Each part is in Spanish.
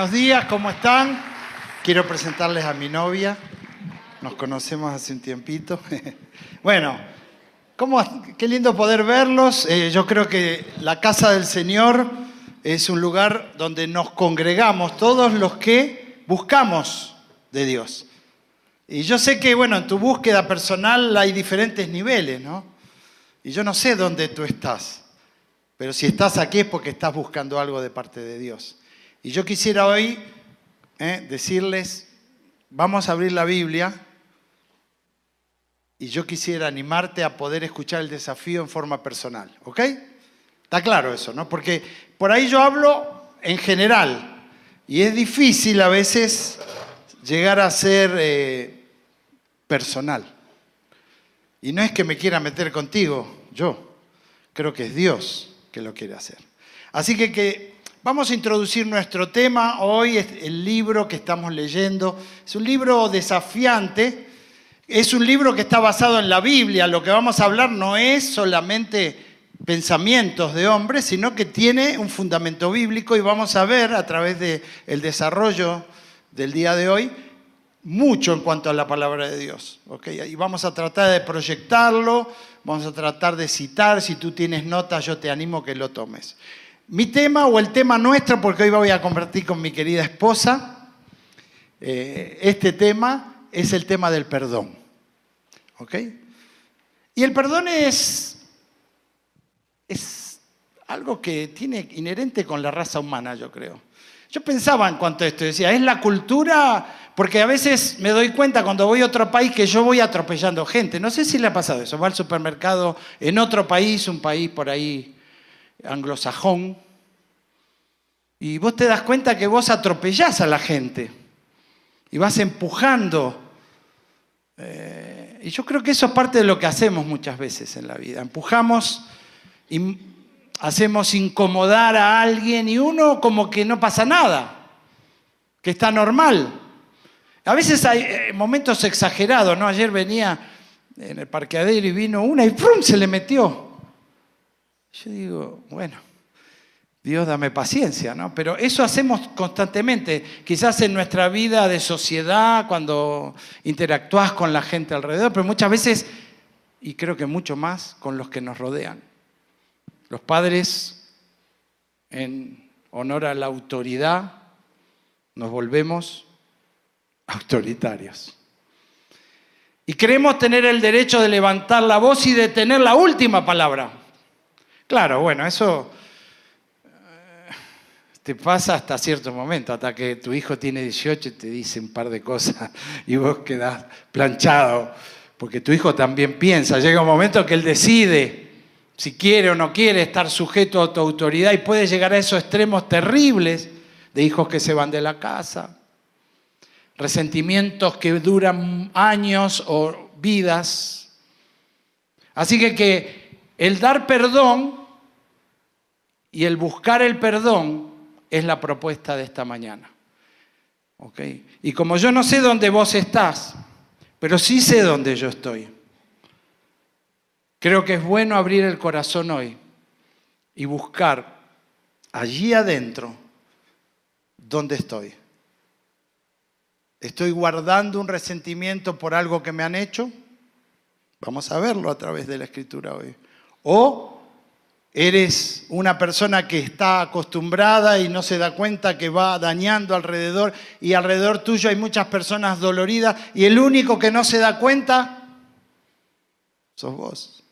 buenos días, ¿cómo están? Quiero presentarles a mi novia. Nos conocemos hace un tiempito. bueno, ¿cómo, qué lindo poder verlos. Eh, yo creo que la casa del Señor es un lugar donde nos congregamos todos los que buscamos de Dios. Y yo sé que, bueno, en tu búsqueda personal hay diferentes niveles, ¿no? Y yo no sé dónde tú estás, pero si estás aquí es porque estás buscando algo de parte de Dios. Y yo quisiera hoy eh, decirles, vamos a abrir la Biblia y yo quisiera animarte a poder escuchar el desafío en forma personal, ¿ok? Está claro eso, ¿no? Porque por ahí yo hablo en general y es difícil a veces llegar a ser eh, personal. Y no es que me quiera meter contigo, yo creo que es Dios que lo quiere hacer. Así que, que vamos a introducir nuestro tema. Hoy es el libro que estamos leyendo. Es un libro desafiante. Es un libro que está basado en la Biblia. Lo que vamos a hablar no es solamente pensamientos de hombres, sino que tiene un fundamento bíblico y vamos a ver a través del el desarrollo del día de hoy mucho en cuanto a la palabra de Dios. Y vamos a tratar de proyectarlo, vamos a tratar de citar, si tú tienes notas yo te animo que lo tomes. Mi tema o el tema nuestro, porque hoy voy a compartir con mi querida esposa, eh, este tema es el tema del perdón. ¿Ok? Y el perdón es, es algo que tiene inherente con la raza humana, yo creo. Yo pensaba en cuanto a esto, decía, es la cultura porque a veces me doy cuenta cuando voy a otro país que yo voy atropellando gente. No sé si le ha pasado eso. Va al supermercado en otro país, un país por ahí anglosajón, y vos te das cuenta que vos atropellás a la gente y vas empujando. Eh, y yo creo que eso es parte de lo que hacemos muchas veces en la vida. Empujamos y hacemos incomodar a alguien y uno como que no pasa nada, que está normal. A veces hay eh, momentos exagerados, ¿no? Ayer venía en el parqueadero y vino una y ¡prum! se le metió. Yo digo, bueno, Dios dame paciencia, ¿no? Pero eso hacemos constantemente, quizás en nuestra vida de sociedad, cuando interactúas con la gente alrededor, pero muchas veces, y creo que mucho más, con los que nos rodean. Los padres, en honor a la autoridad, nos volvemos autoritarios. Y queremos tener el derecho de levantar la voz y de tener la última palabra. Claro, bueno, eso eh, te pasa hasta cierto momento, hasta que tu hijo tiene 18 y te dice un par de cosas y vos quedás planchado, porque tu hijo también piensa, llega un momento que él decide si quiere o no quiere estar sujeto a tu autoridad y puede llegar a esos extremos terribles de hijos que se van de la casa, resentimientos que duran años o vidas. Así que, que el dar perdón y el buscar el perdón es la propuesta de esta mañana. Y como yo no sé dónde vos estás, pero sí sé dónde yo estoy, creo que es bueno abrir el corazón hoy y buscar allí adentro dónde estoy. ¿Estoy guardando un resentimiento por algo que me han hecho? Vamos a verlo a través de la escritura hoy. O eres una persona que está acostumbrada y no se da cuenta que va dañando alrededor y alrededor tuyo hay muchas personas doloridas y el único que no se da cuenta sos vos.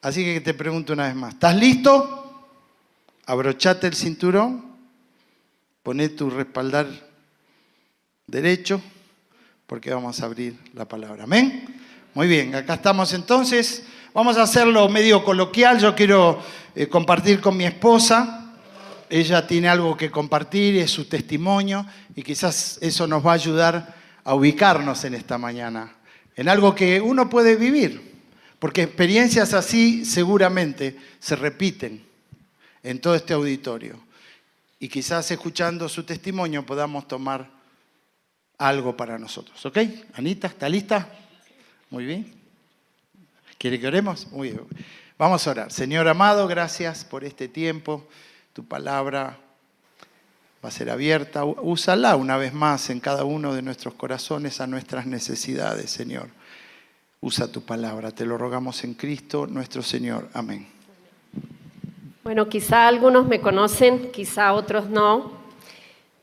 Así que te pregunto una vez más, ¿estás listo? Abrochate el cinturón, poné tu respaldar derecho, porque vamos a abrir la palabra. Amén. Muy bien, acá estamos entonces. Vamos a hacerlo medio coloquial. Yo quiero eh, compartir con mi esposa. Ella tiene algo que compartir, es su testimonio, y quizás eso nos va a ayudar a ubicarnos en esta mañana, en algo que uno puede vivir, porque experiencias así seguramente se repiten en todo este auditorio. Y quizás escuchando su testimonio podamos tomar algo para nosotros. ¿Ok? Anita, ¿está lista? Muy bien. ¿Quiere que oremos? Muy bien. Vamos a orar. Señor amado, gracias por este tiempo. Tu palabra va a ser abierta. Úsala una vez más en cada uno de nuestros corazones a nuestras necesidades, Señor. Usa tu palabra, te lo rogamos en Cristo nuestro Señor. Amén. Bueno, quizá algunos me conocen, quizá otros no,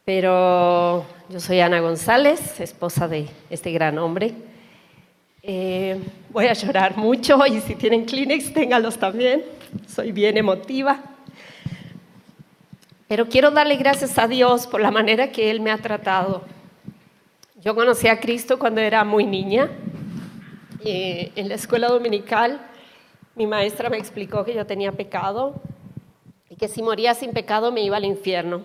pero yo soy Ana González, esposa de este gran hombre. Eh, voy a llorar mucho y si tienen Kleenex, ténganlos también. Soy bien emotiva. Pero quiero darle gracias a Dios por la manera que Él me ha tratado. Yo conocí a Cristo cuando era muy niña eh, en la escuela dominical, mi maestra me explicó que yo tenía pecado y que si moría sin pecado me iba al infierno.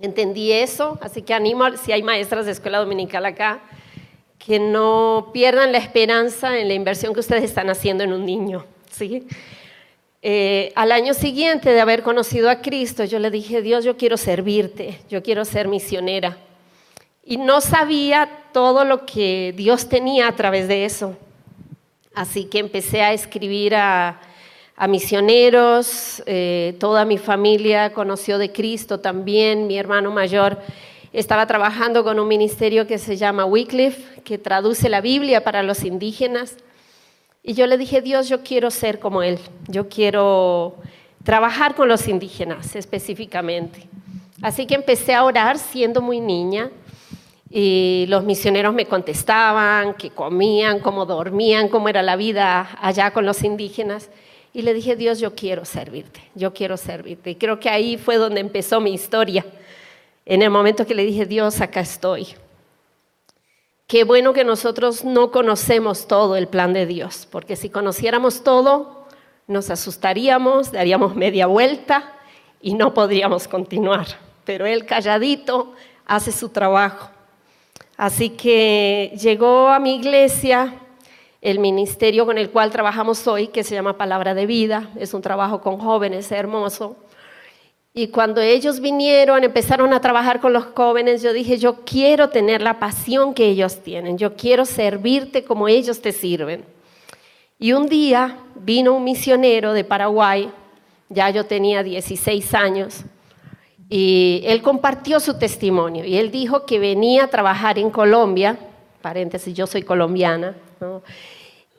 Entendí eso, así que animo, si hay maestras de escuela dominical acá, que no pierdan la esperanza en la inversión que ustedes están haciendo en un niño. ¿sí? Eh, al año siguiente de haber conocido a Cristo, yo le dije, Dios, yo quiero servirte, yo quiero ser misionera y no sabía todo lo que Dios tenía a través de eso. Así que empecé a escribir a, misioneros, eh, toda mi familia conoció de Cristo también, mi hermano mayor estaba trabajando con un ministerio que se llama Wycliffe, que traduce la Biblia para los indígenas. Y yo le dije, Dios, yo quiero ser como Él, yo quiero trabajar con los indígenas específicamente. Así que empecé a orar siendo muy niña y los misioneros me contestaban qué comían, cómo dormían, cómo era la vida allá con los indígenas. Y le dije, Dios, yo quiero servirte, yo quiero servirte. Y creo que ahí fue donde empezó mi historia. En el momento que le dije, Dios, acá estoy. Qué bueno que nosotros no conocemos todo el plan de Dios, porque si conociéramos todo, nos asustaríamos, daríamos media vuelta y no podríamos continuar. Pero Él calladito hace su trabajo. Así que llegó a mi iglesia el ministerio con el cual trabajamos hoy, que se llama Palabra de Vida. Es un trabajo con jóvenes hermoso. Y cuando ellos vinieron, empezaron a trabajar con los jóvenes, yo dije, yo quiero tener la pasión que ellos tienen, yo quiero servirte como ellos te sirven. Y un día vino un misionero de Paraguay, ya yo tenía 16 años, y él compartió su testimonio y él dijo que venía a trabajar en Colombia, paréntesis, yo soy colombiana,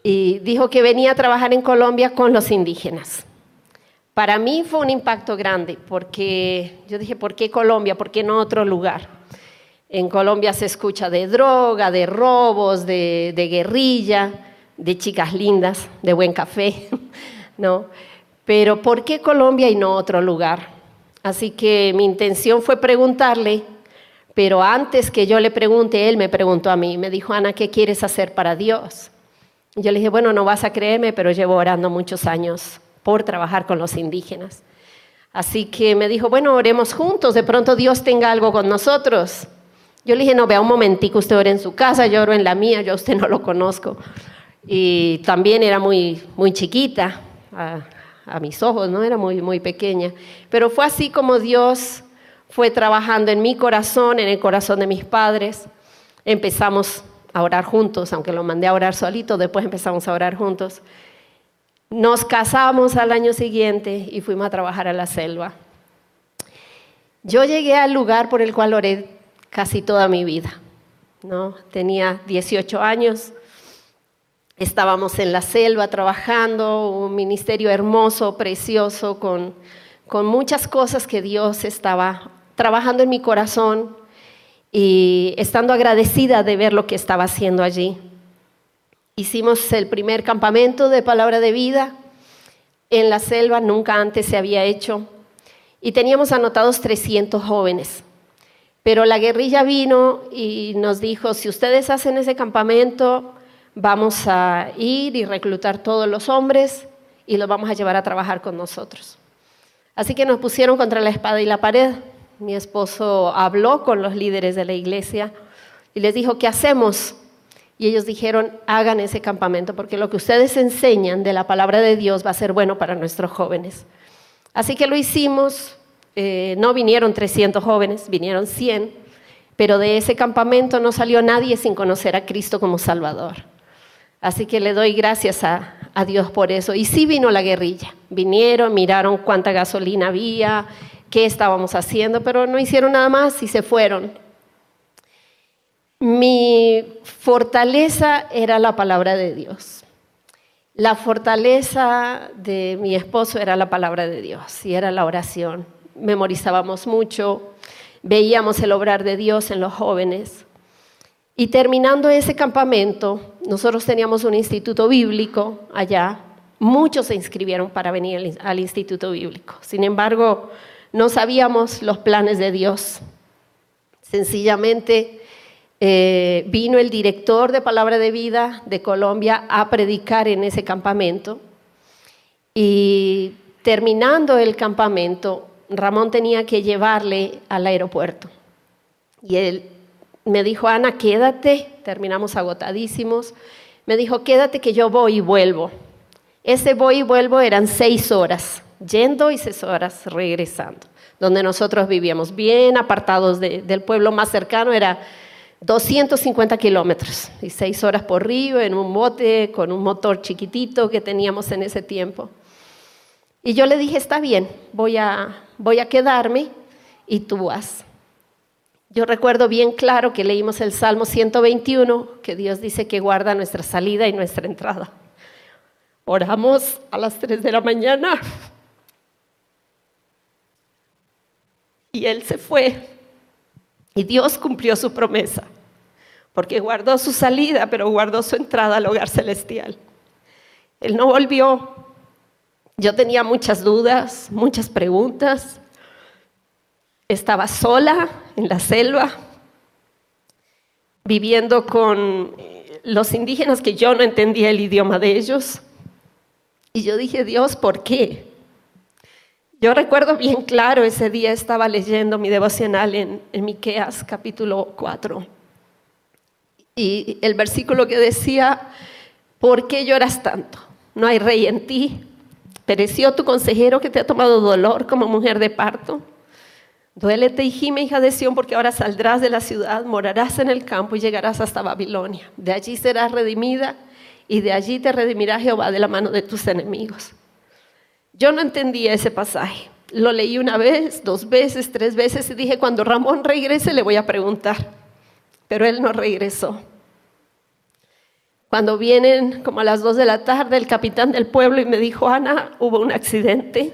y dijo que venía a trabajar en Colombia con los indígenas. Para mí fue un impacto grande porque yo dije, ¿por qué Colombia? ¿Por qué no otro lugar? En Colombia se escucha de droga, de robos, de, de guerrilla, de chicas lindas, de buen café, ¿no? Pero ¿por qué Colombia y no otro lugar? Así que mi intención fue preguntarle, pero antes que yo le pregunte, él me preguntó a mí, me dijo, Ana, ¿qué quieres hacer para Dios? Yo le dije, bueno, no vas a creerme, pero llevo orando muchos años por trabajar con los indígenas. Así que me dijo, bueno, oremos juntos, de pronto Dios tenga algo con nosotros. Yo le dije, no, vea un momentico, usted ora en su casa, yo oro en la mía, yo a usted no lo conozco. Y también era muy, muy chiquita, ah, a mis ojos, ¿no? Era muy, muy pequeña. Pero fue así como Dios fue trabajando en mi corazón, en el corazón de mis padres. Empezamos a orar juntos, aunque lo mandé a orar solito, después empezamos a orar juntos. Nos casamos al año siguiente y fuimos a trabajar a la selva. Yo llegué al lugar por el cual oré casi toda mi vida. ¿no? Tenía 18 años, Estábamos en la selva trabajando, un ministerio hermoso, precioso, con, con muchas cosas que Dios estaba trabajando en mi corazón y estando agradecida de ver lo que estaba haciendo allí. Hicimos el primer campamento de palabra de vida en la selva, nunca antes se había hecho, y teníamos anotados 300 jóvenes. Pero la guerrilla vino y nos dijo, si ustedes hacen ese campamento, vamos a ir y reclutar todos los hombres y los vamos a llevar a trabajar con nosotros. Así que nos pusieron contra la espada y la pared. Mi esposo habló con los líderes de la iglesia y les dijo, ¿qué hacemos? Y ellos dijeron, hagan ese campamento porque lo que ustedes enseñan de la palabra de Dios va a ser bueno para nuestros jóvenes. Así que lo hicimos. Eh, no vinieron 300 jóvenes, vinieron 100, pero de ese campamento no salió nadie sin conocer a Cristo como Salvador. Así que le doy gracias a, Dios por eso. Y sí vino la guerrilla. Vinieron, miraron cuánta gasolina había, qué estábamos haciendo, pero no hicieron nada más y se fueron. Mi fortaleza era la palabra de Dios. La fortaleza de mi esposo era la palabra de Dios y era la oración. Memorizábamos mucho, veíamos el obrar de Dios en los jóvenes. Y terminando ese campamento, nosotros teníamos un instituto bíblico allá. Muchos se inscribieron para venir al instituto bíblico. Sin embargo, no sabíamos los planes de Dios. Sencillamente eh, vino el director de Palabra de Vida de Colombia a predicar en ese campamento. Y terminando el campamento, Ramón tenía que llevarle al aeropuerto. Y él me dijo, Ana, quédate, terminamos agotadísimos. Me dijo, quédate que yo voy y vuelvo. Ese voy y vuelvo eran seis horas, yendo y seis horas regresando, donde nosotros vivíamos, bien apartados del pueblo más cercano, era 250 kilómetros y seis horas por río en un bote con un motor chiquitito que teníamos en ese tiempo. Y yo le dije, está bien, voy a, voy a quedarme y tú vas. Yo recuerdo bien claro que leímos el Salmo 121, que Dios dice que guarda nuestra salida y nuestra entrada. Oramos a las 3 de la mañana y Él se fue y Dios cumplió su promesa, porque guardó su salida, pero guardó su entrada al hogar celestial. Él no volvió. Yo tenía muchas dudas, muchas preguntas. Estaba sola en la selva, viviendo con los indígenas que yo no entendía el idioma de ellos. Y yo dije, Dios, ¿por qué? Yo recuerdo bien claro, ese día estaba leyendo mi devocional en, en Miqueas capítulo 4. Y el versículo que decía, ¿por qué lloras tanto? No hay rey en ti. ¿Pereció tu consejero que te ha tomado dolor como mujer de parto? Duélete y gime, hija de Sión, porque ahora saldrás de la ciudad, morarás en el campo y llegarás hasta Babilonia. De allí serás redimida y de allí te redimirá Jehová de la mano de tus enemigos. Yo no entendía ese pasaje. Lo leí una vez, dos veces, tres veces y dije, cuando Ramón regrese le voy a preguntar. Pero él no regresó. Cuando vienen como a las dos de la tarde el capitán del pueblo y me dijo, Ana, hubo un accidente.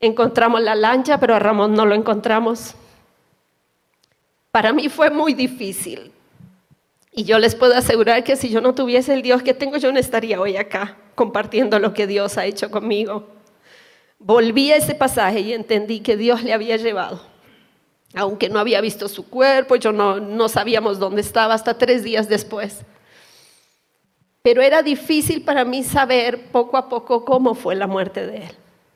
Encontramos la lancha, pero a Ramón no lo encontramos. Para mí fue muy difícil. Y yo les puedo asegurar que si yo no tuviese el Dios que tengo, yo no estaría hoy acá compartiendo lo que Dios ha hecho conmigo. Volví a ese pasaje y entendí que Dios le había llevado. Aunque no había visto su cuerpo, yo no, no sabíamos dónde estaba hasta tres días después. Pero era difícil para mí saber poco a poco cómo fue la muerte de él.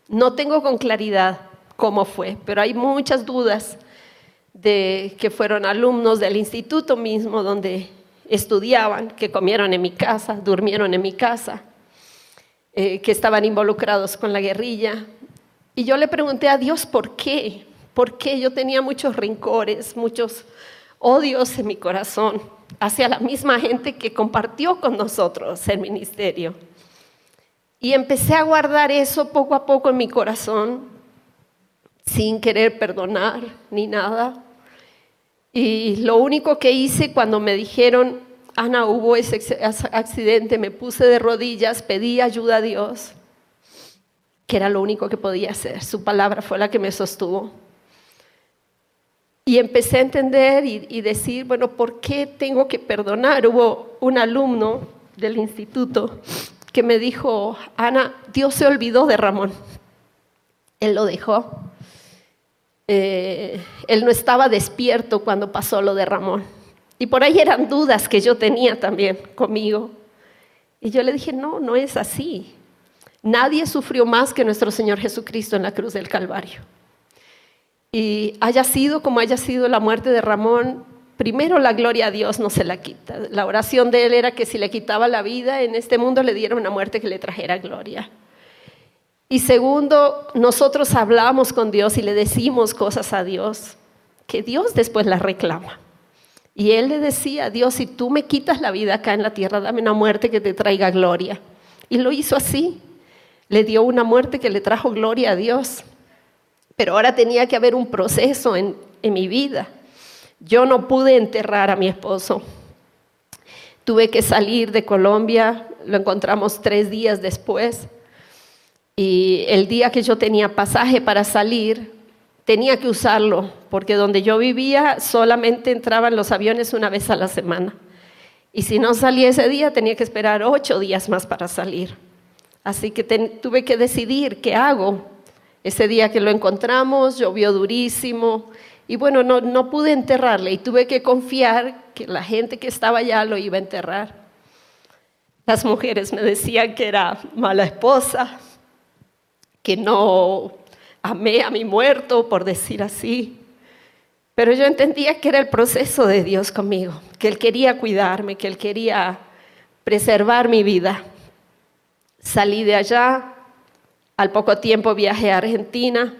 No tengo con claridad cómo fue, pero hay muchas dudas de que fueron alumnos del instituto mismo donde estudiaban, que comieron en mi casa, durmieron en mi casa. Eh, que estaban involucrados con la guerrilla. Y yo le pregunté a Dios por qué, por qué yo tenía muchos rencores, muchos odios en mi corazón hacia la misma gente que compartió con nosotros el ministerio. Y empecé a guardar eso poco a poco en mi corazón, sin querer perdonar ni nada. Y lo único que hice cuando me dijeron, Ana, hubo ese accidente, me puse de rodillas, pedí ayuda a Dios, que era lo único que podía hacer. Su palabra fue la que me sostuvo. Y empecé a entender y, decir, bueno, ¿por qué tengo que perdonar? Hubo un alumno del instituto que me dijo, Ana, Dios se olvidó de Ramón. Él lo dejó. Eh, él no estaba despierto cuando pasó lo de Ramón. Y por ahí eran dudas que yo tenía también conmigo. Y yo le dije, no, no es así. Nadie sufrió más que nuestro Señor Jesucristo en la cruz del Calvario. Y haya sido como haya sido la muerte de Ramón, primero la gloria a Dios no se la quita. La oración de él era que si le quitaba la vida en este mundo le diera una muerte que le trajera gloria. Y segundo, nosotros hablamos con Dios y le decimos cosas a Dios que Dios después las reclama. Y él le decía, Dios, si tú me quitas la vida acá en la tierra, dame una muerte que te traiga gloria. Y lo hizo así. Le dio una muerte que le trajo gloria a Dios. Pero ahora tenía que haber un proceso en, en mi vida. Yo no pude enterrar a mi esposo. Tuve que salir de Colombia, lo encontramos tres días después. Y el día que yo tenía pasaje para salir, tenía que usarlo, porque donde yo vivía solamente entraban los aviones una vez a la semana. Y si no salía ese día, tenía que esperar ocho días más para salir. Así que tuve que decidir qué hago. Ese día que lo encontramos, llovió durísimo. Y bueno, no, no pude enterrarle y tuve que confiar que la gente que estaba allá lo iba a enterrar. Las mujeres me decían que era mala esposa, que no amé a mi muerto, por decir así. Pero yo entendía que era el proceso de Dios conmigo, que Él quería cuidarme, que Él quería preservar mi vida. Salí de allá, al poco tiempo viajé a Argentina.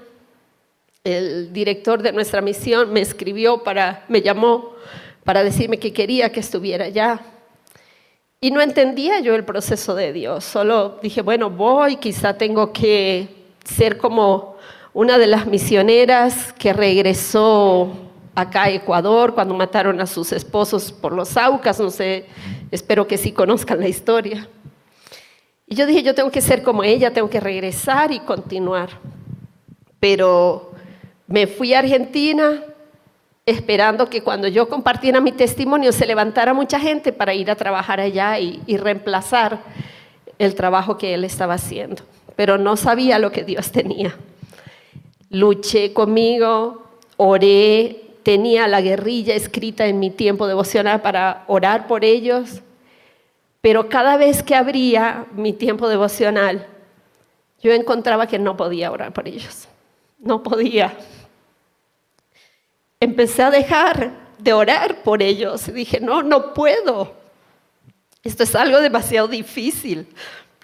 El director de nuestra misión me escribió para, me llamó para decirme que quería que estuviera allá. Y no entendía yo el proceso de Dios, solo dije, bueno, voy, quizá tengo que ser como una de las misioneras que regresó acá a Ecuador cuando mataron a sus esposos por los Aucas, no sé, espero que sí conozcan la historia. Y yo dije, yo tengo que ser como ella, tengo que regresar y continuar. Pero me fui a Argentina esperando que cuando yo compartiera mi testimonio se levantara mucha gente para ir a trabajar allá y, reemplazar el trabajo que él estaba haciendo. Pero no sabía lo que Dios tenía. Luché conmigo, oré, tenía la guerrilla escrita en mi tiempo devocional para orar por ellos pero cada vez que abría mi tiempo devocional, yo encontraba que no podía orar por ellos. No podía. Empecé a dejar de orar por ellos. Dije, no, no puedo. Esto es algo demasiado difícil.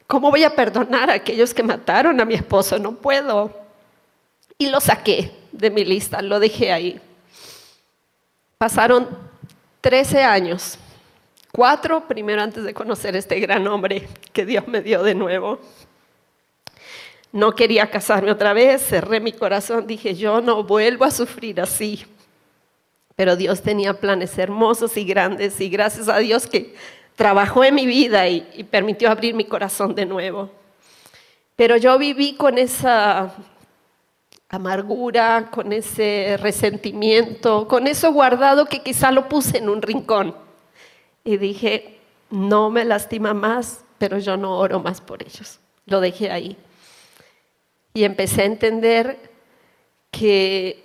¿Cómo voy a perdonar a aquellos que mataron a mi esposo? No puedo. Y lo saqué de mi lista, lo dejé ahí. Pasaron 13 años Cuatro, primero antes de conocer este gran hombre que Dios me dio de nuevo. No quería casarme otra vez, cerré mi corazón, dije, yo no vuelvo a sufrir así. Pero Dios tenía planes hermosos y grandes y gracias a Dios que trabajó en mi vida y, permitió abrir mi corazón de nuevo. Pero yo viví con esa amargura, con ese resentimiento, con eso guardado que quizá lo puse en un rincón y dije, no me lastima más, pero yo no oro más por ellos. Lo dejé ahí. Y empecé a entender que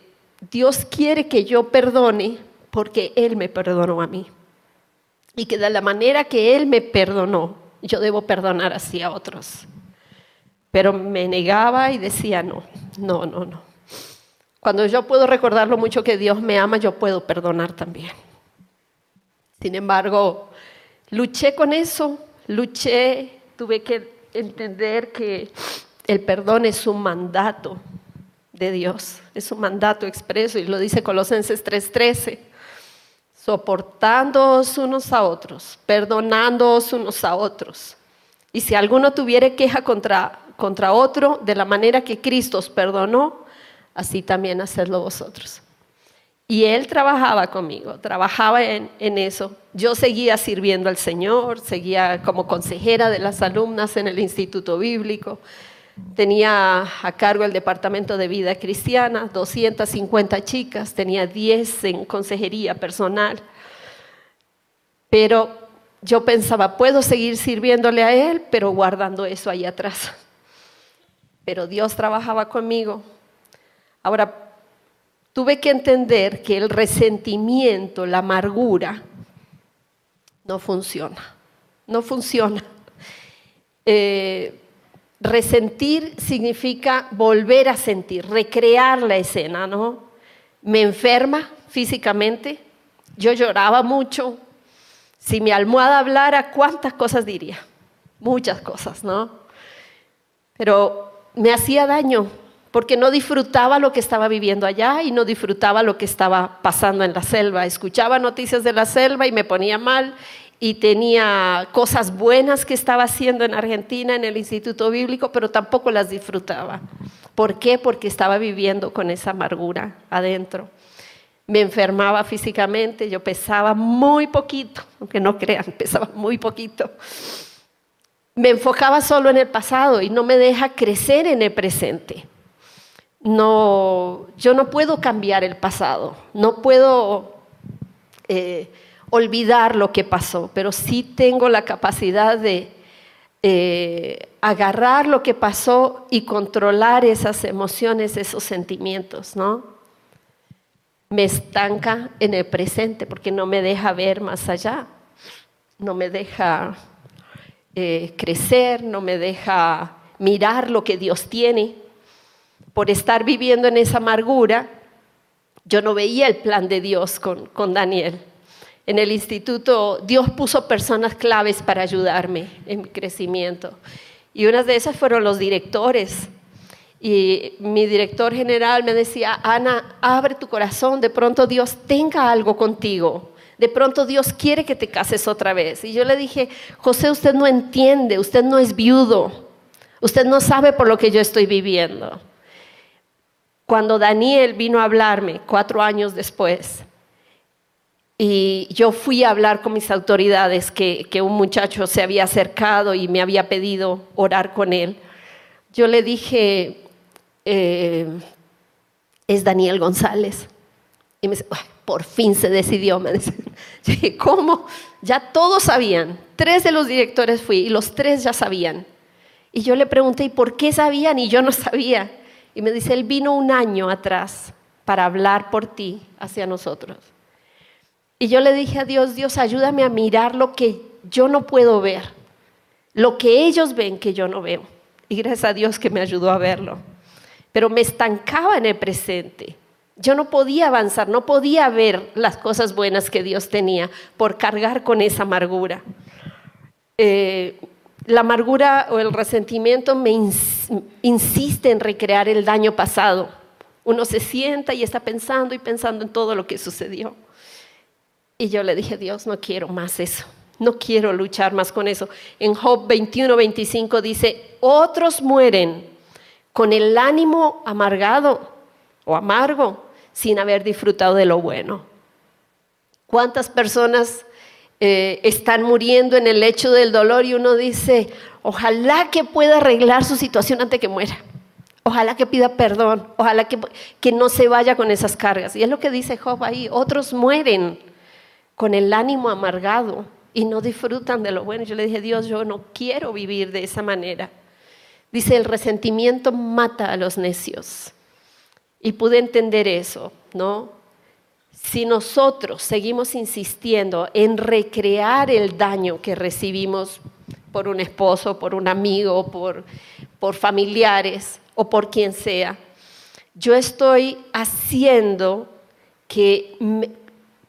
Dios quiere que yo perdone porque Él me perdonó a mí. Y que de la manera que Él me perdonó, yo debo perdonar así a otros. Pero me negaba y decía, no, no, no, no. Cuando yo puedo recordar lo mucho que Dios me ama, yo puedo perdonar también. Sin embargo, luché con eso, luché, tuve que entender que el perdón es un mandato de Dios, es un mandato expreso y lo dice Colosenses 3:13, soportándoos unos a otros, perdonándoos unos a otros. Y si alguno tuviere queja contra, contra otro, de la manera que Cristo os perdonó, así también hacedlo vosotros. Y él trabajaba conmigo, trabajaba en, eso. Yo seguía sirviendo al Señor, seguía como consejera de las alumnas en el Instituto Bíblico. Tenía a cargo el Departamento de Vida Cristiana, 250 chicas, tenía 10 en consejería personal. Pero yo pensaba, puedo seguir sirviéndole a Él, pero guardando eso ahí atrás. Pero Dios trabajaba conmigo. Ahora, tuve que entender que el resentimiento, la amargura, no funciona. No funciona. Eh, resentir significa volver a sentir, recrear la escena, ¿no? Me enferma físicamente, yo lloraba mucho. Si mi almohada hablara, ¿cuántas cosas diría? Muchas cosas, ¿no? Pero me hacía daño, porque no disfrutaba lo que estaba viviendo allá y no disfrutaba lo que estaba pasando en la selva. Escuchaba noticias de la selva y me ponía mal y tenía cosas buenas que estaba haciendo en Argentina, en el Instituto Bíblico, pero tampoco las disfrutaba. ¿Por qué? Porque estaba viviendo con esa amargura adentro. Me enfermaba físicamente, yo pesaba muy poquito, aunque no crean, pesaba muy poquito. Me enfocaba solo en el pasado y no me deja crecer en el presente. No, yo no puedo cambiar el pasado, no puedo eh, olvidar lo que pasó, pero sí tengo la capacidad de eh, agarrar lo que pasó y controlar esas emociones, esos sentimientos, ¿no? Me estanca en el presente porque no me deja ver más allá, no me deja eh, crecer, no me deja mirar lo que Dios tiene. Por estar viviendo en esa amargura, yo no veía el plan de Dios con, con Daniel en el instituto, Dios puso personas claves para ayudarme en mi crecimiento. Y una de esas fueron los directores. Y mi director general me decía, Ana, abre tu corazón, de pronto Dios tenga algo contigo. De pronto Dios quiere que te cases otra vez. Y yo le dije, José, usted no entiende, usted no es viudo, usted no sabe por lo que yo estoy viviendo. Cuando Daniel vino a hablarme cuatro años después, y yo fui a hablar con mis autoridades que, un muchacho se había acercado y me había pedido orar con él. Yo le dije, eh, es Daniel González. Y me dice, por fin se decidió. Me dice, ¿cómo? Ya todos sabían. Tres de los directores fui y los tres ya sabían. Y yo le pregunté, ¿y por qué sabían? Y yo no sabía. Y me dice, él vino un año atrás para hablar por ti hacia nosotros. Y yo le dije a Dios, Dios, ayúdame a mirar lo que yo no puedo ver, lo que ellos ven que yo no veo. Y gracias a Dios que me ayudó a verlo. Pero me estancaba en el presente. Yo no podía avanzar, no podía ver las cosas buenas que Dios tenía por cargar con esa amargura. Eh, la amargura o el resentimiento me insiste en recrear el daño pasado. Uno se sienta y está pensando y pensando en todo lo que sucedió. Y yo le dije, Dios, no quiero más eso. No quiero luchar más con eso. En Job 21, 25 dice, otros mueren con el ánimo amargado o amargo sin haber disfrutado de lo bueno. ¿Cuántas personas eh, están muriendo en el lecho del dolor y uno dice, ojalá que pueda arreglar su situación antes que muera? Ojalá que pida perdón, ojalá que, que no se vaya con esas cargas. Y es lo que dice Job ahí, otros mueren con el ánimo amargado y no disfrutan de lo bueno. Yo le dije, Dios, yo no quiero vivir de esa manera. Dice, el resentimiento mata a los necios. Y pude entender eso, ¿no? Si nosotros seguimos insistiendo en recrear el daño que recibimos por un esposo, por un amigo, por, por familiares o por quien sea, yo estoy haciendo que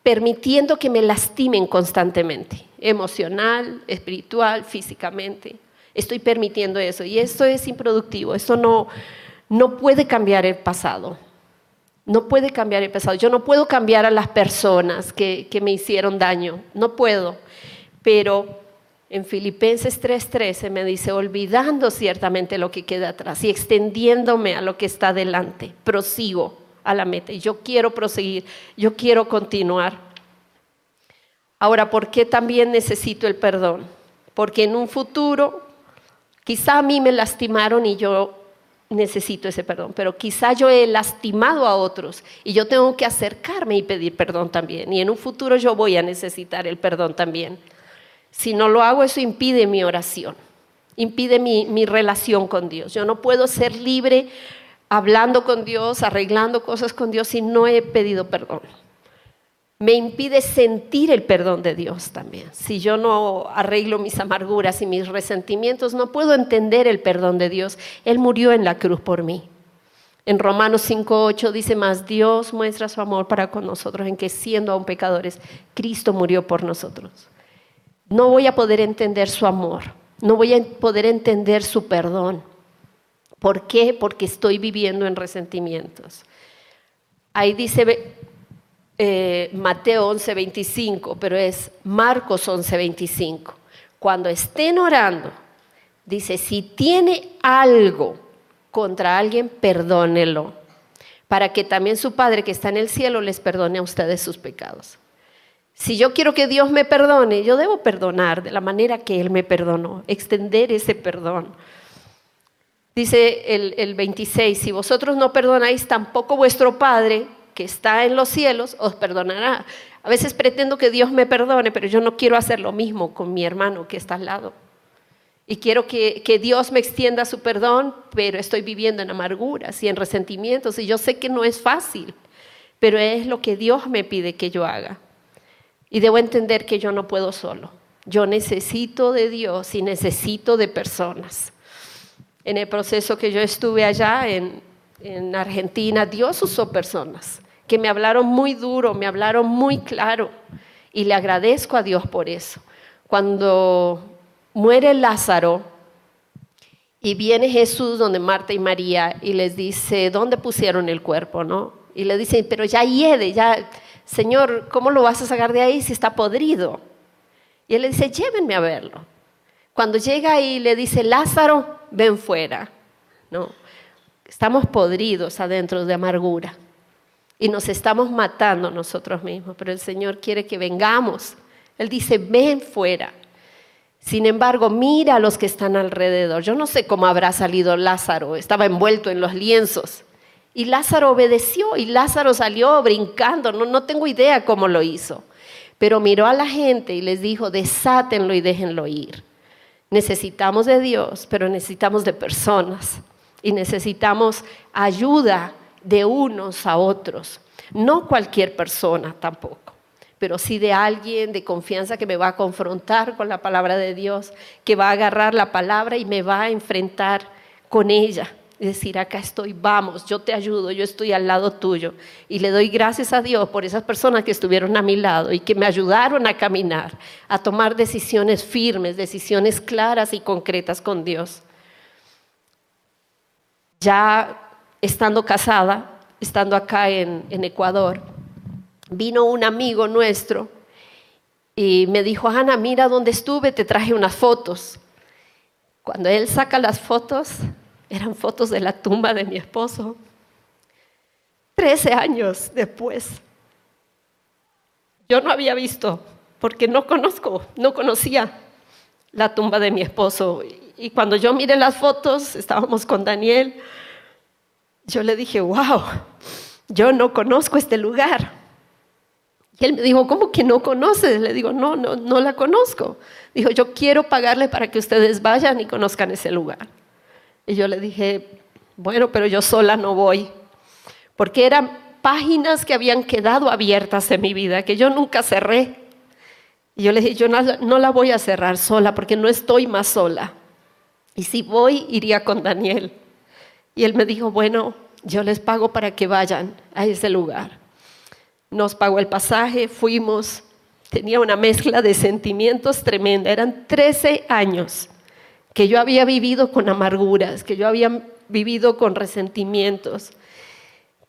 permitiendo que me lastimen constantemente, emocional, espiritual, físicamente. Estoy permitiendo eso y esto es improductivo, esto no, no puede cambiar el pasado. No puede cambiar el pasado. Yo no puedo cambiar a las personas que, que me hicieron daño, no puedo. Pero en Filipenses 3:13 me dice, olvidando ciertamente lo que queda atrás y extendiéndome a lo que está delante, prosigo a la meta. Y yo quiero proseguir, yo quiero continuar. Ahora, ¿por qué también necesito el perdón? Porque en un futuro, quizá a mí me lastimaron y yo necesito ese perdón, pero quizá yo he lastimado a otros y yo tengo que acercarme y pedir perdón también. Y en un futuro yo voy a necesitar el perdón también. Si no lo hago, eso impide mi oración, impide mi, mi relación con Dios. Yo no puedo ser libre hablando con Dios, arreglando cosas con Dios y no he pedido perdón. Me impide sentir el perdón de Dios también. Si yo no arreglo mis amarguras y mis resentimientos, no puedo entender el perdón de Dios. Él murió en la cruz por mí. En Romanos 5.8 dice más, Dios muestra su amor para con nosotros en que siendo aún pecadores, Cristo murió por nosotros. No voy a poder entender su amor, no voy a poder entender su perdón ¿Por qué? Porque estoy viviendo en resentimientos. Ahí dice eh, Mateo 11:25, pero es Marcos 11:25. Cuando estén orando, dice, si tiene algo contra alguien, perdónelo, para que también su Padre que está en el cielo les perdone a ustedes sus pecados. Si yo quiero que Dios me perdone, yo debo perdonar de la manera que Él me perdonó, extender ese perdón. Dice el, el 26, si vosotros no perdonáis, tampoco vuestro Padre que está en los cielos os perdonará. A veces pretendo que Dios me perdone, pero yo no quiero hacer lo mismo con mi hermano que está al lado. Y quiero que, Dios me extienda su perdón, pero estoy viviendo en amarguras y en resentimientos. Y yo sé que no es fácil, pero es lo que Dios me pide que yo haga. Y debo entender que yo no puedo solo. Yo necesito de Dios y necesito de personas. En el proceso que yo estuve allá en, en Argentina, Dios usó personas que me hablaron muy duro, me hablaron muy claro. Y le agradezco a Dios por eso. Cuando muere Lázaro y viene Jesús donde Marta y María y les dice, ¿dónde pusieron el cuerpo? ¿no? Y le dicen, pero ya hiede, ya, Señor, ¿cómo lo vas a sacar de ahí si está podrido? Y él le dice, llévenme a verlo. Cuando llega ahí le dice, Lázaro, ven fuera. ¿no? Estamos podridos adentro de amargura y nos estamos matando nosotros mismos, pero el Señor quiere que vengamos. Él dice, ven fuera. Sin embargo, mira a los que están alrededor. Yo no sé cómo habrá salido Lázaro, estaba envuelto en los lienzos. Y Lázaro obedeció y Lázaro salió brincando, no, no tengo idea cómo lo hizo. Pero miró a la gente y les dijo, desátenlo y déjenlo ir. Necesitamos de Dios, pero necesitamos de personas y necesitamos ayuda de unos a otros. No cualquier persona tampoco pero sí de alguien de confianza que me va a confrontar con la palabra de Dios, que va a agarrar la palabra y me va a enfrentar con ella. Y decir, acá estoy, vamos, yo te ayudo, yo estoy al lado tuyo. Y le doy gracias a Dios por esas personas que estuvieron a mi lado y que me ayudaron a caminar, a tomar decisiones firmes, decisiones claras y concretas con Dios. Ya estando casada, estando acá en, en Ecuador, vino un amigo nuestro y me dijo, Ana, mira dónde estuve, te traje unas fotos. Cuando él saca las fotos, eran fotos de la tumba de mi esposo. Trece años después. Yo no había visto, porque no conozco, no conocía la tumba de mi esposo. Y cuando yo miré las fotos, estábamos con Daniel, yo le dije, wow, yo no conozco este lugar. Y él me dijo, ¿cómo que no conoces? Le digo, no, no, no la conozco. Dijo, yo quiero pagarle para que ustedes vayan y conozcan ese lugar. Y yo le dije, bueno, pero yo sola no voy. Porque eran páginas que habían quedado abiertas en mi vida, que yo nunca cerré. Y yo le dije, yo no, no la voy a cerrar sola porque no estoy más sola. Y si voy, iría con Daniel. Y él me dijo, bueno, yo les pago para que vayan a ese lugar nos pagó el pasaje, fuimos, tenía una mezcla de sentimientos tremenda, eran 13 años que yo había vivido con amarguras, que yo había vivido con resentimientos,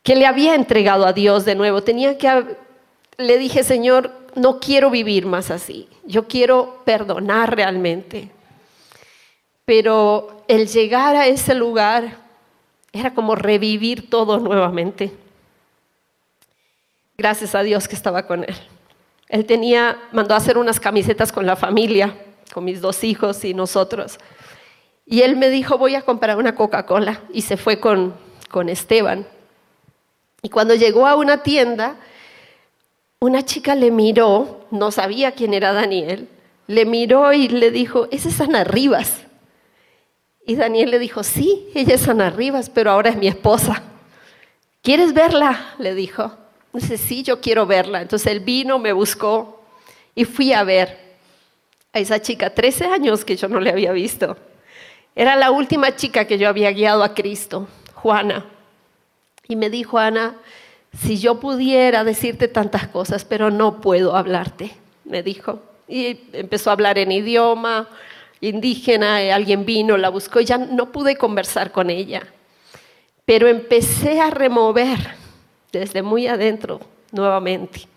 que le había entregado a Dios de nuevo. Tenía que, le dije, Señor, no quiero vivir más así, yo quiero perdonar realmente. Pero el llegar a ese lugar era como revivir todo nuevamente gracias a Dios que estaba con él. Él tenía, mandó a hacer unas camisetas con la familia, con mis dos hijos y nosotros. Y él me dijo, voy a comprar una Coca-Cola. Y se fue con, con Esteban. Y cuando llegó a una tienda, una chica le miró, no sabía quién era Daniel, le miró y le dijo, esa es Ana Rivas. Y Daniel le dijo, sí, ella es Ana Rivas, pero ahora es mi esposa. ¿Quieres verla? Le dijo. Dice, sí, yo quiero verla. Entonces él vino, me buscó y fui a ver a esa chica, 13 años que yo no le había visto. Era la última chica que yo había guiado a Cristo, Juana. Y me dijo, Ana, si yo pudiera decirte tantas cosas, pero no puedo hablarte, me dijo. Y empezó a hablar en idioma indígena, alguien vino, la buscó y ya no pude conversar con ella. Pero empecé a remover desde muy adentro nuevamente.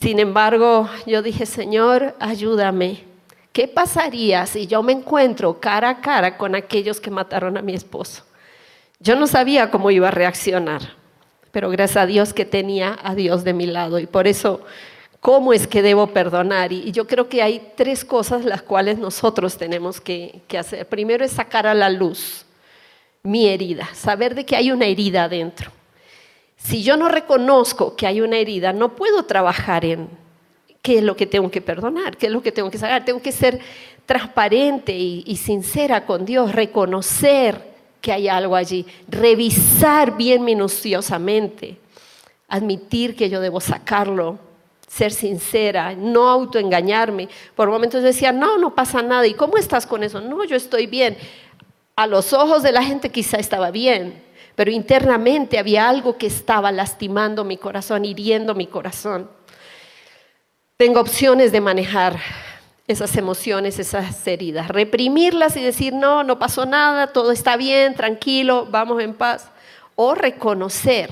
Sin embargo, yo dije, Señor, ayúdame. ¿Qué pasaría si yo me encuentro cara a cara con aquellos que mataron a mi esposo? Yo no sabía cómo iba a reaccionar, pero gracias a Dios que tenía a Dios de mi lado y por eso, ¿cómo es que debo perdonar? Y yo creo que hay tres cosas las cuales nosotros tenemos que, hacer. Primero es sacar a la luz mi herida, saber de que hay una herida adentro. Si yo no reconozco que hay una herida, no puedo trabajar en qué es lo que tengo que perdonar, qué es lo que tengo que sacar. Tengo que ser transparente y, sincera con Dios, reconocer que hay algo allí, revisar bien minuciosamente, admitir que yo debo sacarlo, ser sincera, no autoengañarme. Por momentos decía, no, no pasa nada. ¿Y cómo estás con eso? No, yo estoy bien. A los ojos de la gente quizá estaba bien, pero internamente había algo que estaba lastimando mi corazón, hiriendo mi corazón. Tengo opciones de manejar esas emociones, esas heridas, reprimirlas y decir, no, no pasó nada, todo está bien, tranquilo, vamos en paz. O reconocer,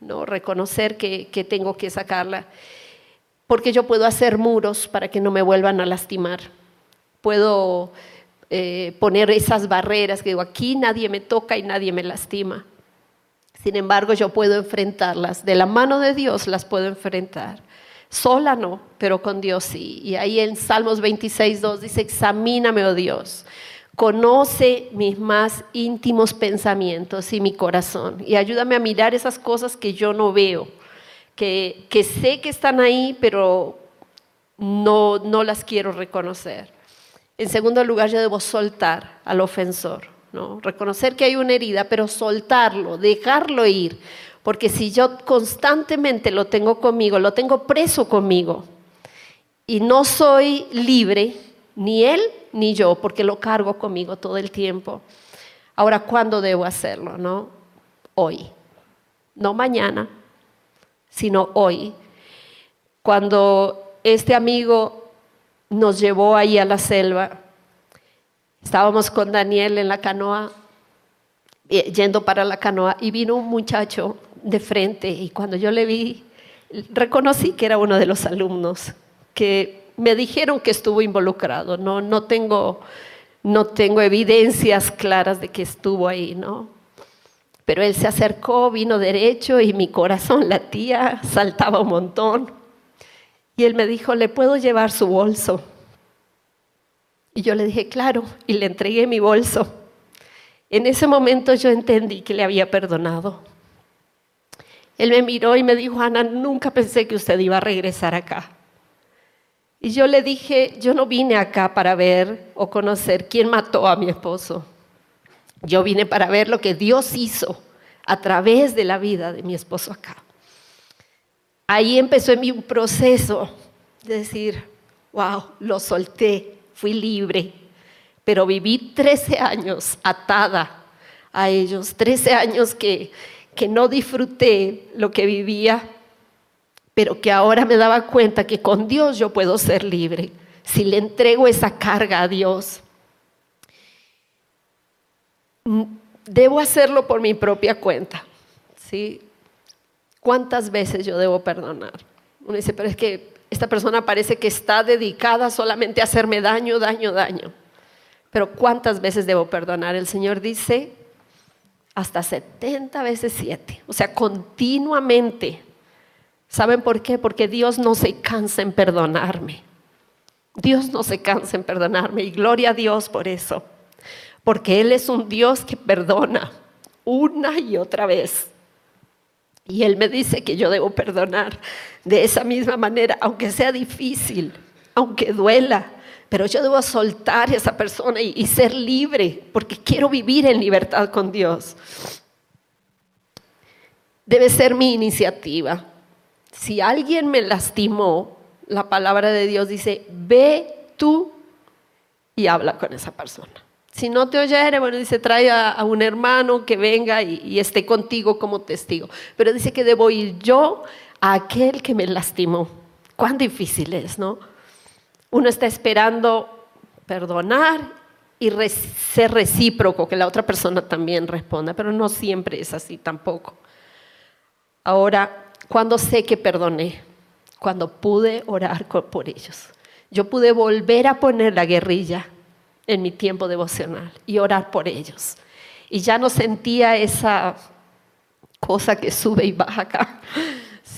¿no? reconocer que, tengo que sacarla, porque yo puedo hacer muros para que no me vuelvan a lastimar. Puedo eh, poner esas barreras que digo, aquí nadie me toca y nadie me lastima. Sin embargo, yo puedo enfrentarlas, de la mano de Dios las puedo enfrentar. Sola no, pero con Dios sí. Y ahí en Salmos 26, 2 dice, examíname, oh Dios, conoce mis más íntimos pensamientos y mi corazón. Y ayúdame a mirar esas cosas que yo no veo, que, que sé que están ahí, pero no, no las quiero reconocer. En segundo lugar, yo debo soltar al ofensor, ¿no? Reconocer que hay una herida, pero soltarlo, dejarlo ir. Porque si yo constantemente lo tengo conmigo, lo tengo preso conmigo, y no soy libre, ni él ni yo, porque lo cargo conmigo todo el tiempo. Ahora, ¿cuándo debo hacerlo? No? Hoy. No mañana, sino hoy. Cuando este amigo nos llevó ahí a la selva, estábamos con Daniel en la canoa, eh, yendo para la canoa, y vino un muchacho de frente y cuando yo le vi, reconocí que era uno de los alumnos, que me dijeron que estuvo involucrado, no, no, tengo, no tengo evidencias claras de que estuvo ahí, ¿no? Pero él se acercó, vino derecho y mi corazón latía, saltaba un montón. Y él me dijo, ¿le puedo llevar su bolso? Y yo le dije, claro, y le entregué mi bolso. En ese momento yo entendí que le había perdonado. Él me miró y me dijo, Ana, nunca pensé que usted iba a regresar acá. Y yo le dije, yo no vine acá para ver o conocer quién mató a mi esposo. Yo vine para ver lo que Dios hizo a través de la vida de mi esposo acá. Ahí empezó un proceso de decir, wow, lo solté, fui libre, pero viví 13 años atada a ellos, 13 años que que no disfruté lo que vivía, pero que ahora me daba cuenta que con Dios yo puedo ser libre, si le entrego esa carga a Dios. Mm, debo hacerlo por mi propia cuenta. ¿sí? ¿Cuántas veces yo debo perdonar? Uno dice, pero es que esta persona parece que está dedicada solamente a hacerme daño, daño, daño. Pero ¿cuántas veces debo perdonar? El Señor dice, hasta 70 veces 7, o sea, continuamente. ¿Saben por qué? Porque Dios no se cansa en perdonarme. Dios no se cansa en perdonarme y gloria a Dios por eso. Porque Él es un Dios que perdona una y otra vez. Y Él me dice que yo debo perdonar de esa misma manera, aunque sea difícil, aunque duela, pero yo debo soltar a esa persona y, ser libre, porque quiero vivir en libertad con Dios. Debe ser mi iniciativa. Si alguien me lastimó, la palabra de Dios dice, ve tú y habla con esa persona. Si no te oyere, bueno, dice, trae a, un hermano que venga y, y, esté contigo como testigo. Pero dice que debo ir yo a aquel que me lastimó. Cuán difícil es, ¿no? Uno está esperando perdonar y ser recíproco, que la otra persona también responda, pero no siempre es así tampoco. Ahora, cuando sé que perdoné, cuando pude orar por ellos, yo pude volver a poner la guerrilla en mi tiempo devocional y orar por ellos. y ya no sentía esa cosa que sube y baja acá,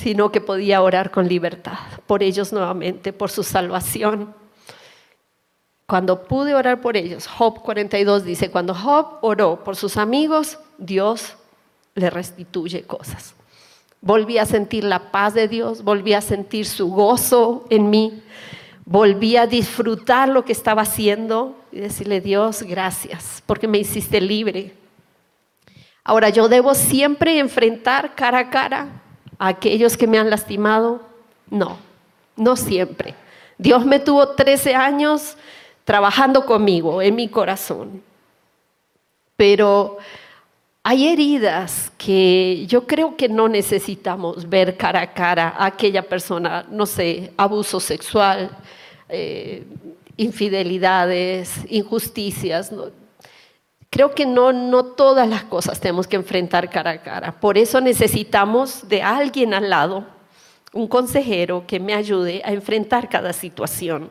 sino que podía orar con libertad por ellos nuevamente, por su salvación. Cuando pude orar por ellos, Job 42 dice, cuando Job oró por sus amigos, Dios le restituye cosas. Volví a sentir la paz de Dios, volví a sentir su gozo en mí, volví a disfrutar lo que estaba haciendo y decirle, Dios, gracias, porque me hiciste libre. Ahora, yo debo siempre enfrentar cara a cara aquellos que me han lastimado. No, no siempre. Dios me tuvo 13 años trabajando conmigo en mi corazón. Pero hay heridas que yo creo que no necesitamos ver cara a cara a aquella persona, no sé, abuso sexual, eh, infidelidades, injusticias. Creo que no, no todas las cosas tenemos que enfrentar cara a cara. Por eso necesitamos de alguien al lado, un consejero que me ayude a enfrentar cada situación.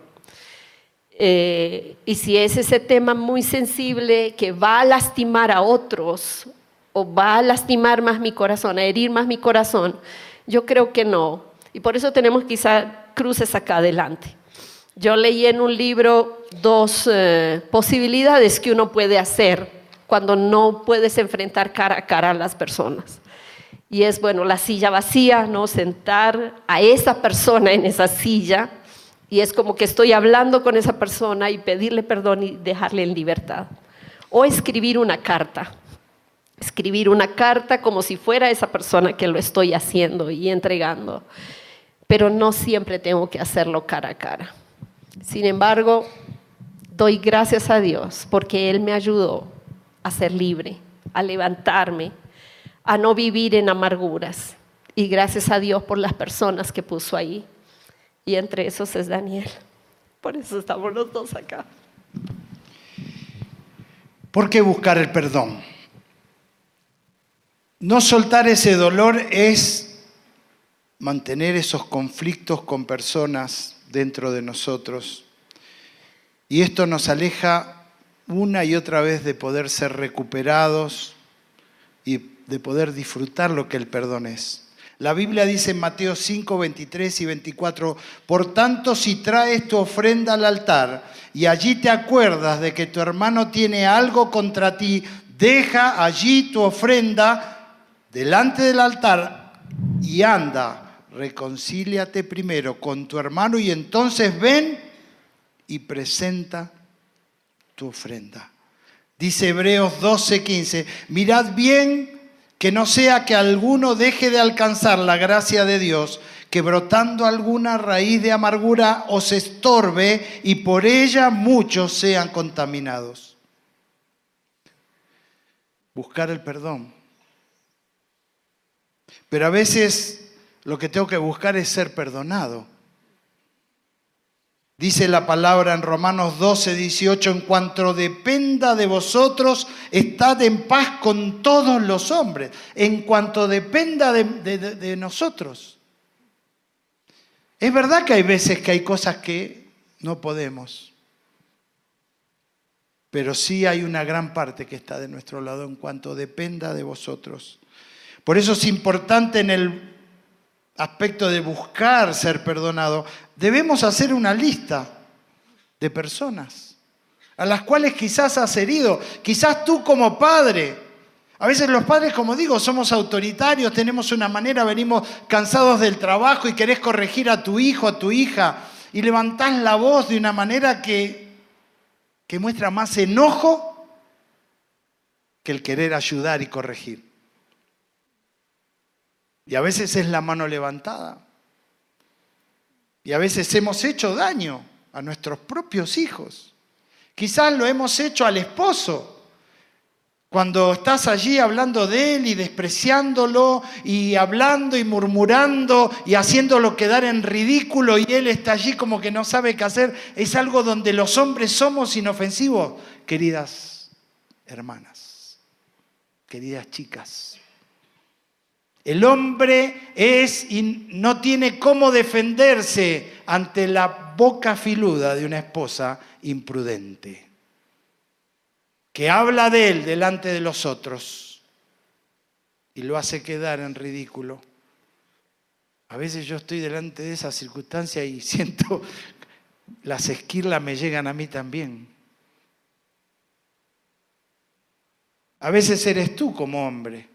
Eh, y si es ese tema muy sensible que va a lastimar a otros o va a lastimar más mi corazón, a herir más mi corazón, yo creo que no. Y por eso tenemos quizá cruces acá adelante. Yo leí en un libro dos eh, posibilidades que uno puede hacer cuando no puedes enfrentar cara a cara a las personas. Y es, bueno, la silla vacía, ¿no? Sentar a esa persona en esa silla y es como que estoy hablando con esa persona y pedirle perdón y dejarle en libertad. O escribir una carta escribir una carta como si fuera esa persona que lo estoy haciendo y entregando. Pero no siempre tengo que hacerlo cara a cara. Sin embargo, doy gracias a Dios porque Él me ayudó a ser libre, a levantarme, a no vivir en amarguras. Y gracias a Dios por las personas que puso ahí. Y entre esos es Daniel. Por eso estamos los dos acá. ¿Por qué buscar el perdón? No soltar ese dolor es mantener esos conflictos con personas dentro de nosotros. Y esto nos aleja una y otra vez de poder ser recuperados y de poder disfrutar lo que el perdón es. La Biblia dice en Mateo 5, 23 y 24, por tanto si traes tu ofrenda al altar y allí te acuerdas de que tu hermano tiene algo contra ti, deja allí tu ofrenda delante del altar y anda, reconcíliate primero con tu hermano y entonces ven y presenta tu ofrenda. Dice Hebreos 12:15, mirad bien que no sea que alguno deje de alcanzar la gracia de Dios, que brotando alguna raíz de amargura os estorbe y por ella muchos sean contaminados. Buscar el perdón pero a veces lo que tengo que buscar es ser perdonado. Dice la palabra en Romanos 12, 18, en cuanto dependa de vosotros, estad en paz con todos los hombres, en cuanto dependa de, de nosotros. Es verdad que hay veces que hay cosas que no podemos, pero sí hay una gran parte que está de nuestro lado en cuanto dependa de vosotros. Por eso es importante en el aspecto de buscar ser perdonado, debemos hacer una lista de personas a las cuales quizás has herido, quizás tú como padre. A veces los padres, como digo, somos autoritarios, tenemos una manera, venimos cansados del trabajo y querés corregir a tu hijo, a tu hija, y levantás la voz de una manera que, que muestra más enojo que el querer ayudar y corregir. Y a veces es la mano levantada. Y a veces hemos hecho daño a nuestros propios hijos. Quizás lo hemos hecho al esposo. Cuando estás allí hablando de él y despreciándolo y hablando y murmurando y haciéndolo quedar en ridículo y él está allí como que no sabe qué hacer, es algo donde los hombres somos inofensivos, queridas hermanas, queridas chicas. El hombre es y no tiene cómo defenderse ante la boca filuda de una esposa imprudente. que habla de él delante de los otros y lo hace quedar en ridículo. A veces yo estoy delante de esa circunstancia y siento las esquirlas me llegan a mí también. A veces eres tú como hombre,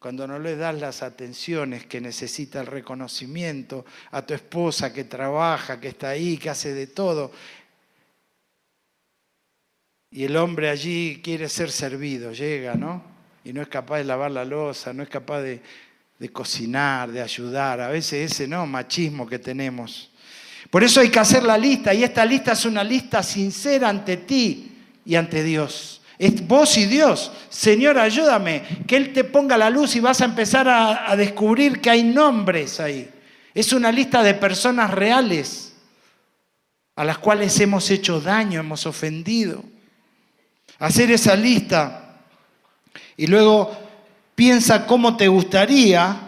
cuando no le das las atenciones que necesita el reconocimiento a tu esposa que trabaja, que está ahí, que hace de todo. Y el hombre allí quiere ser servido, llega, ¿no? Y no es capaz de lavar la losa, no es capaz de, de cocinar, de ayudar. A veces ese, ¿no? Machismo que tenemos. Por eso hay que hacer la lista, y esta lista es una lista sincera ante ti y ante Dios. Es vos y Dios. Señor, ayúdame, que Él te ponga la luz y vas a empezar a, descubrir que hay nombres ahí. Es una lista de personas reales a las cuales hemos hecho daño, hemos ofendido. Hacer esa lista y luego piensa cómo te gustaría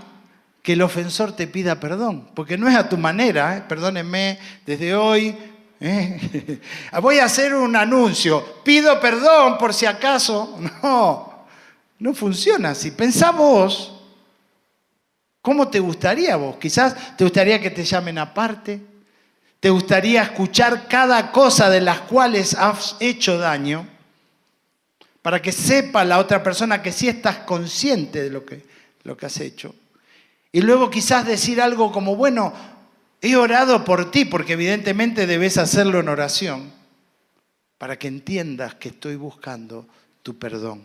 que el ofensor te pida perdón, porque no es a tu manera, ¿eh? perdónenme, desde hoy ¿Eh? Voy a hacer un anuncio, pido perdón por si acaso. No, no funciona así. Pensá vos, ¿cómo te gustaría vos? Quizás te gustaría que te llamen aparte, te gustaría escuchar cada cosa de las cuales has hecho daño, para que sepa la otra persona que sí estás consciente de lo que, lo que has hecho. Y luego quizás decir algo como, bueno, He orado por ti porque evidentemente debes hacerlo en oración para que entiendas que estoy buscando tu perdón.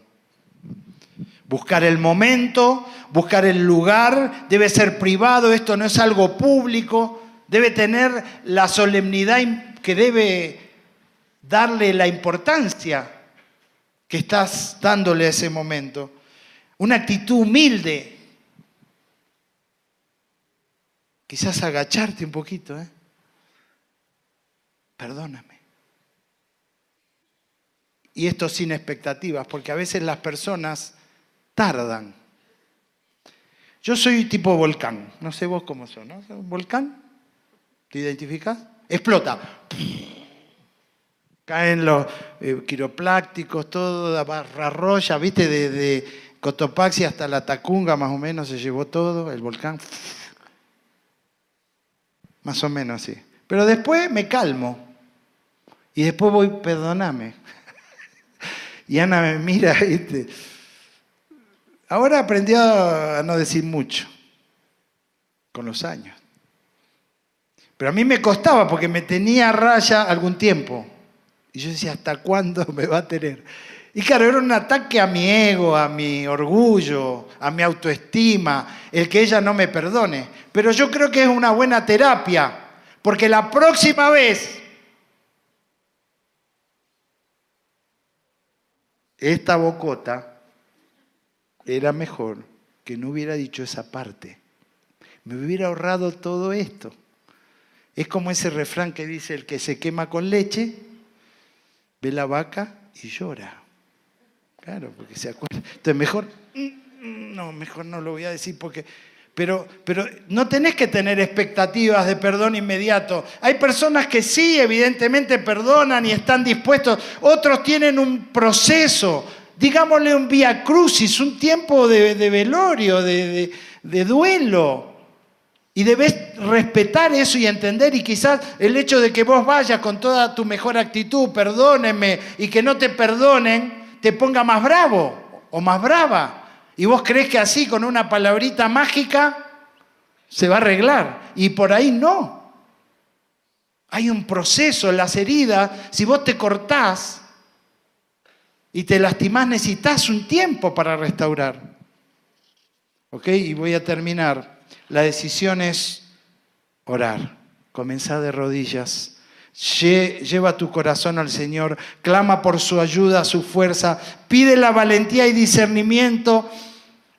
Buscar el momento, buscar el lugar, debe ser privado, esto no es algo público, debe tener la solemnidad que debe darle la importancia que estás dándole a ese momento. Una actitud humilde, Quizás agacharte un poquito, ¿eh? Perdóname. Y esto sin expectativas, porque a veces las personas tardan. Yo soy tipo volcán, no sé vos cómo son, ¿no? ¿Un volcán? ¿Te identificas? Explota. Caen los eh, quiroplácticos, todo, la barra roya, viste, de, de Cotopaxi hasta la Tacunga más o menos se llevó todo, el volcán. Más o menos así. Pero después me calmo. Y después voy, perdóname. y Ana me mira, ¿viste? Ahora aprendió a no decir mucho. Con los años. Pero a mí me costaba porque me tenía a raya algún tiempo. Y yo decía, ¿hasta cuándo me va a tener? Y claro, era un ataque a mi ego, a mi orgullo, a mi autoestima, el que ella no me perdone. Pero yo creo que es una buena terapia, porque la próxima vez esta bocota era mejor que no hubiera dicho esa parte. Me hubiera ahorrado todo esto. Es como ese refrán que dice, el que se quema con leche, ve la vaca y llora. Claro, porque se acuerda. Entonces, mejor, no, mejor no lo voy a decir porque... Pero, pero no tenés que tener expectativas de perdón inmediato. Hay personas que sí, evidentemente, perdonan y están dispuestos. Otros tienen un proceso, digámosle un vía crucis, un tiempo de, velorio, de, de duelo. Y debes respetar eso y entender y quizás el hecho de que vos vayas con toda tu mejor actitud, perdónenme, y que no te perdonen, te ponga más bravo o más brava. Y vos crees que así, con una palabrita mágica, se va a arreglar. Y por ahí no. Hay un proceso las heridas. Si vos te cortás y te lastimás, necesitas un tiempo para restaurar. ¿Ok? Y voy a terminar. La decisión es orar. Comenzar de rodillas Lleva tu corazón al Señor, clama por su ayuda, su fuerza, pide la valentía y discernimiento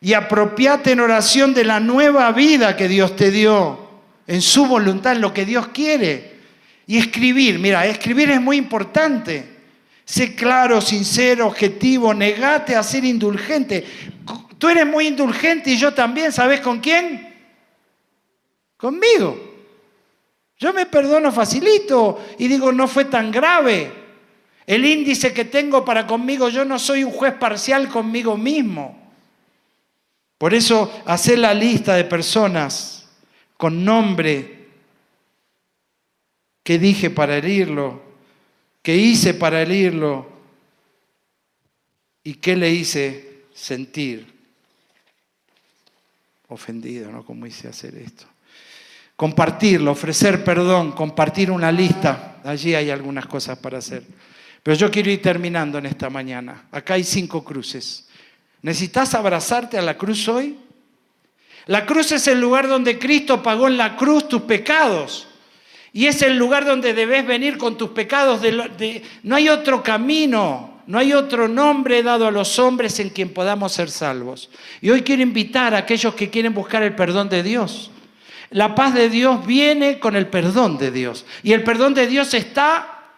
y apropiate en oración de la nueva vida que Dios te dio, en su voluntad, en lo que Dios quiere. Y escribir, mira, escribir es muy importante. Sé claro, sincero, objetivo, negate a ser indulgente. Tú eres muy indulgente y yo también, ¿sabes con quién? Conmigo. Yo me perdono facilito y digo, no fue tan grave. el índice que tengo para conmigo. Yo no soy un juez parcial conmigo mismo. Por eso, hacer la lista de personas con nombre que dije para herirlo, que hice para herirlo y qué le hice sentir ofendido, ¿no? ¿Cómo hice hacer esto? Compartirlo, ofrecer perdón, compartir una lista. Allí hay algunas cosas para hacer. Pero yo quiero ir terminando en esta mañana. Acá hay cinco cruces. ¿Necesitas abrazarte a la cruz hoy? La cruz es el lugar donde Cristo pagó en la cruz tus pecados. Y es el lugar donde debes venir con tus pecados. No hay otro camino, no hay otro nombre dado a los hombres en quien podamos ser salvos. Y hoy quiero invitar a aquellos que quieren buscar el perdón de Dios. La paz de Dios viene con el perdón de Dios. Y el perdón de Dios está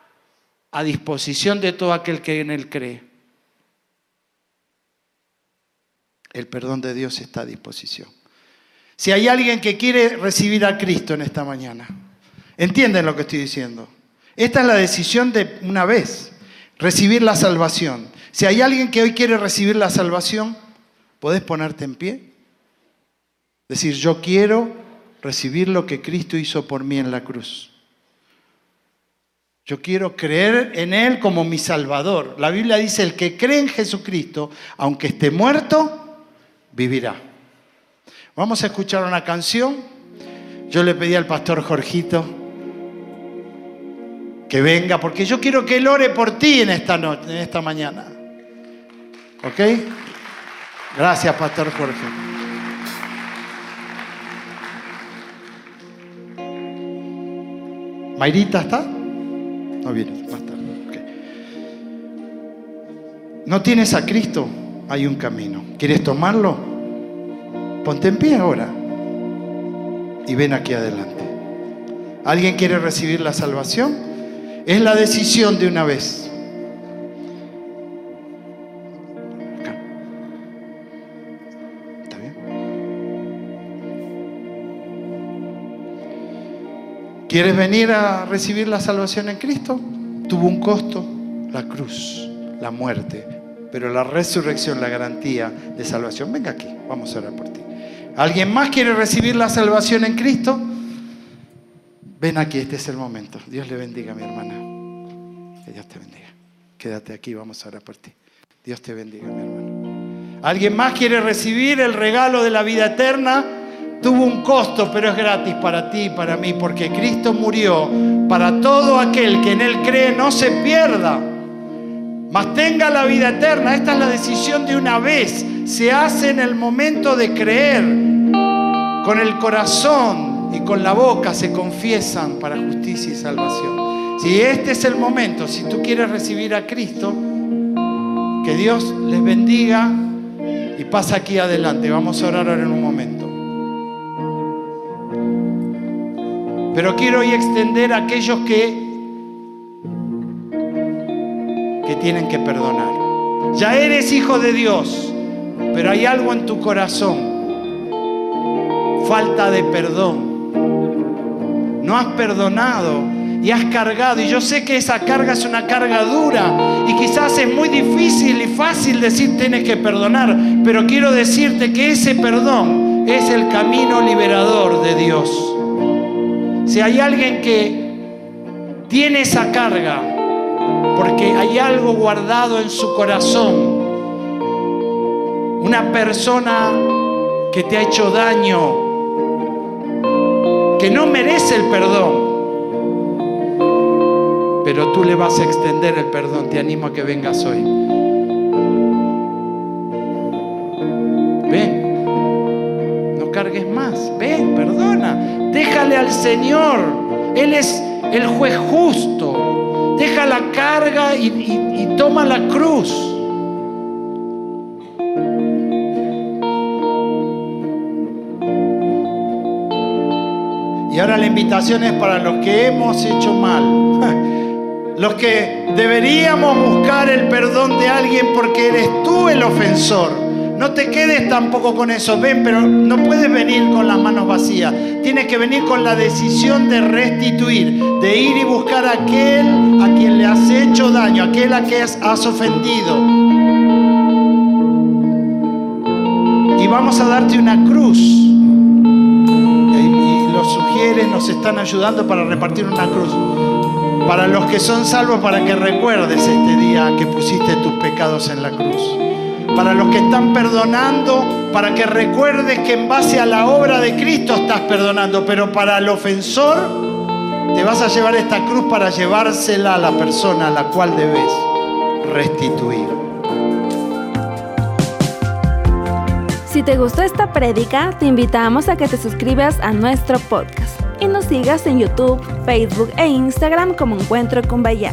a disposición de todo aquel que en Él cree. El perdón de Dios está a disposición. Si hay alguien que quiere recibir a Cristo en esta mañana, entienden lo que estoy diciendo. Esta es la decisión de una vez, recibir la salvación. Si hay alguien que hoy quiere recibir la salvación, ¿podés ponerte en pie? Decir, yo quiero recibir lo que Cristo hizo por mí en la cruz. Yo quiero creer en Él como mi Salvador. La Biblia dice, el que cree en Jesucristo, aunque esté muerto, vivirá. Vamos a escuchar una canción. Yo le pedí al pastor Jorgito que venga, porque yo quiero que Él ore por ti en esta, noche, en esta mañana. ¿Ok? Gracias, pastor Jorge. ¿Mayrita está? No viene, más tarde. No tienes a Cristo, hay un camino. ¿Quieres tomarlo? Ponte en pie ahora y ven aquí adelante. ¿Alguien quiere recibir la salvación? Es la decisión de una vez. ¿Quieres venir a recibir la salvación en Cristo? Tuvo un costo, la cruz, la muerte, pero la resurrección, la garantía de salvación. Venga aquí, vamos a orar por ti. ¿Alguien más quiere recibir la salvación en Cristo? Ven aquí, este es el momento. Dios le bendiga, mi hermana. Que Dios te bendiga. Quédate aquí, vamos a orar por ti. Dios te bendiga, mi hermano. ¿Alguien más quiere recibir el regalo de la vida eterna? Tuvo un costo, pero es gratis para ti y para mí, porque Cristo murió para todo aquel que en Él cree no se pierda, mas tenga la vida eterna. Esta es la decisión de una vez. Se hace en el momento de creer, con el corazón y con la boca se confiesan para justicia y salvación. Si este es el momento, si tú quieres recibir a Cristo, que Dios les bendiga y pasa aquí adelante. Vamos a orar ahora en un momento. Pero quiero hoy extender a aquellos que que tienen que perdonar. Ya eres hijo de Dios, pero hay algo en tu corazón. Falta de perdón. No has perdonado y has cargado. Y yo sé que esa carga es una carga dura y quizás es muy difícil y fácil decir tienes que perdonar, pero quiero decirte que ese perdón es el camino liberador de Dios. Si hay alguien que tiene esa carga, porque hay algo guardado en su corazón, una persona que te ha hecho daño, que no merece el perdón, pero tú le vas a extender el perdón, te animo a que vengas hoy. Ven, cargues más, ven, perdona. Déjale al Señor. Él es el juez justo. Deja la carga y, toma la cruz. Y ahora la invitación es para los que hemos hecho mal. Los que deberíamos buscar el perdón de alguien porque eres tú el ofensor. No te quedes tampoco con eso, ven, pero no puedes venir con las manos vacías. Tienes que venir con la decisión de restituir, de ir y buscar a aquel a quien le has hecho daño, aquel a quien has ofendido. Y vamos a darte una cruz. Y los sugieres nos están ayudando para repartir una cruz. Para los que son salvos, para que recuerdes este día que pusiste tus pecados en la cruz para los que están perdonando, para que recuerdes que en base a la obra de Cristo estás perdonando, pero para el ofensor te vas a llevar esta cruz para llevársela a la persona a la cual debes restituir. Si te gustó esta prédica, te invitamos a que te suscribas a nuestro podcast y nos sigas en YouTube, Facebook e Instagram como Encuentro con Bahía.